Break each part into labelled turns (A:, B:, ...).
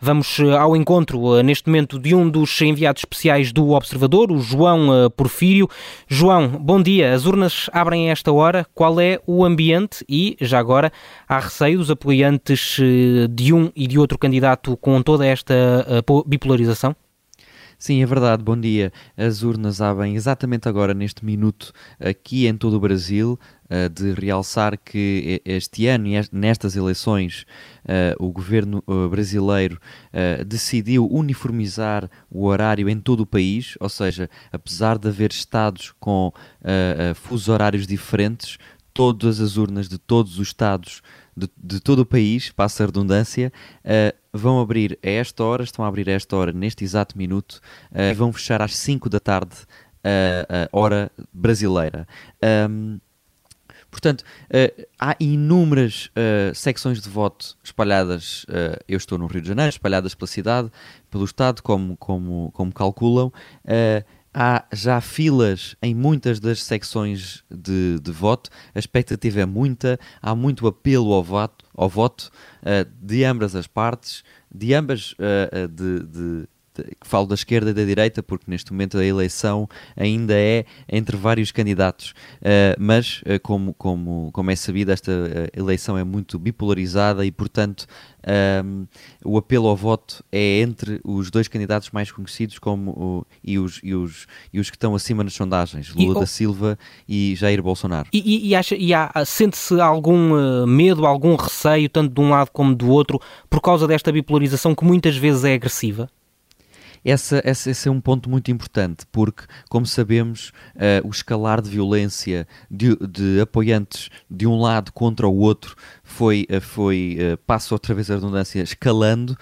A: Vamos eh, ao encontro eh, neste momento de um dos enviados especiais do Observador, o João eh, Porfírio. João, bom dia. As urnas abrem a esta hora. Qual é o ambiente e, já agora, há receio dos apoiantes de um e de outro candidato com toda esta bipolarização?
B: Sim, é verdade. Bom dia. As urnas abrem exatamente agora, neste minuto, aqui em todo o Brasil. Uh, de realçar que este ano, nestas eleições, uh, o governo uh, brasileiro decidiu uniformizar o horário em todo o país, ou seja, apesar de haver estados com fusos horários diferentes, todas as urnas de todos os estados de, de todo o país, passa a redundância, uh, vão abrir a esta hora, estão a abrir a esta hora, neste exato minuto, uh, e vão fechar às 5 da tarde, uh, hora brasileira. Um, Portanto, uh, há inúmeras uh, secções de voto espalhadas, uh, eu estou no Rio de Janeiro, espalhadas pela cidade, pelo Estado, como, como, como calculam há já filas em muitas das secções de, de, voto, a expectativa é muita, há muito apelo ao voto, ao voto uh, de ambas as partes, de ambas, uh, de, de falo da esquerda e da direita, porque neste momento a eleição ainda é entre vários candidatos, uh, mas uh, como, como, como é sabido, esta uh, eleição é muito bipolarizada e, portanto, um, ehm, o apelo ao voto é entre os dois candidatos mais conhecidos como o, e, os, e, os, e os que estão acima nas sondagens, Lula e, da Silva e Jair Bolsonaro.
A: E, e, acha, e há, sente-se algum medo, algum receio, tanto de um lado como do outro, por causa desta bipolarização que muitas vezes é agressiva?
B: Essa, essa, esse é um ponto muito importante, porque, como sabemos, uh, o escalar de violência de, de, apoiantes de um lado contra o outro foi, uh, foi uh, passo outra vez a redundância, escalando,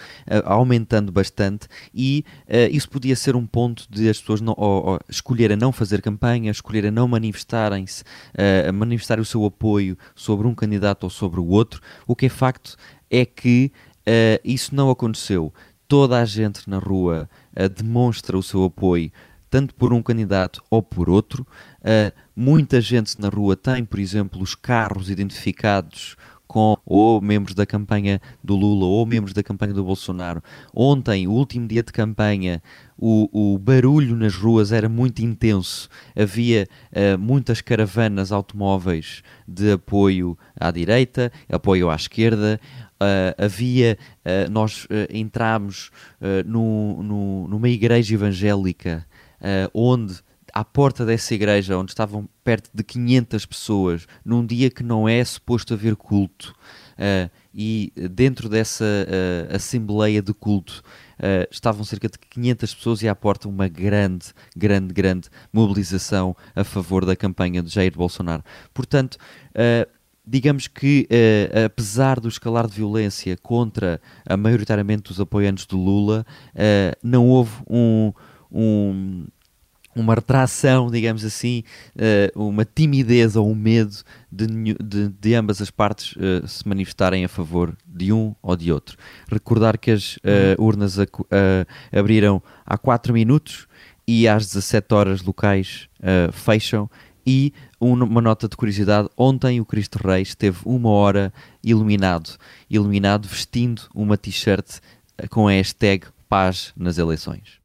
B: aumentando bastante, e isso podia ser um ponto de as pessoas não, ou, ou, escolherem não fazer campanha, escolherem não manifestarem-se, uh, manifestar o seu apoio sobre um candidato ou sobre o outro. O que é facto é que isso não aconteceu toda a gente na rua uh, demonstra o seu apoio, tanto por um candidato ou por outro. Uh, muita gente na rua tem, por exemplo, os carros identificados com ou membros da campanha do Lula ou membros da campanha do Bolsonaro. Ontem, o último dia de campanha, o, o barulho nas ruas era muito intenso. Havia uh, muitas caravanas automóveis de apoio à direita, apoio à esquerda. Uh, havia, uh, nós entramos no, no, numa igreja evangélica onde à porta dessa igreja, onde estavam perto de 500 pessoas, num dia que não é suposto haver culto, uh, e dentro dessa uh, assembleia de culto uh, estavam cerca de 500 pessoas e à porta uma grande, grande, grande mobilização a favor da campanha de Jair Bolsonaro. Portanto, digamos que, apesar do escalar de violência contra a maioritariamente os apoiantes de Lula, não houve um, um, uma retração, digamos assim, uh, uma timidez ou um medo de, de, de ambas as partes uh, se manifestarem a favor de um ou de outro. Recordar que as uh, urnas a, abriram há 4 minutos e às 17 horas locais fecham. E uma nota de curiosidade: ontem o Cristo Rei esteve uma hora iluminado, iluminado vestindo uma t-shirt com a hashtag Paz nas eleições.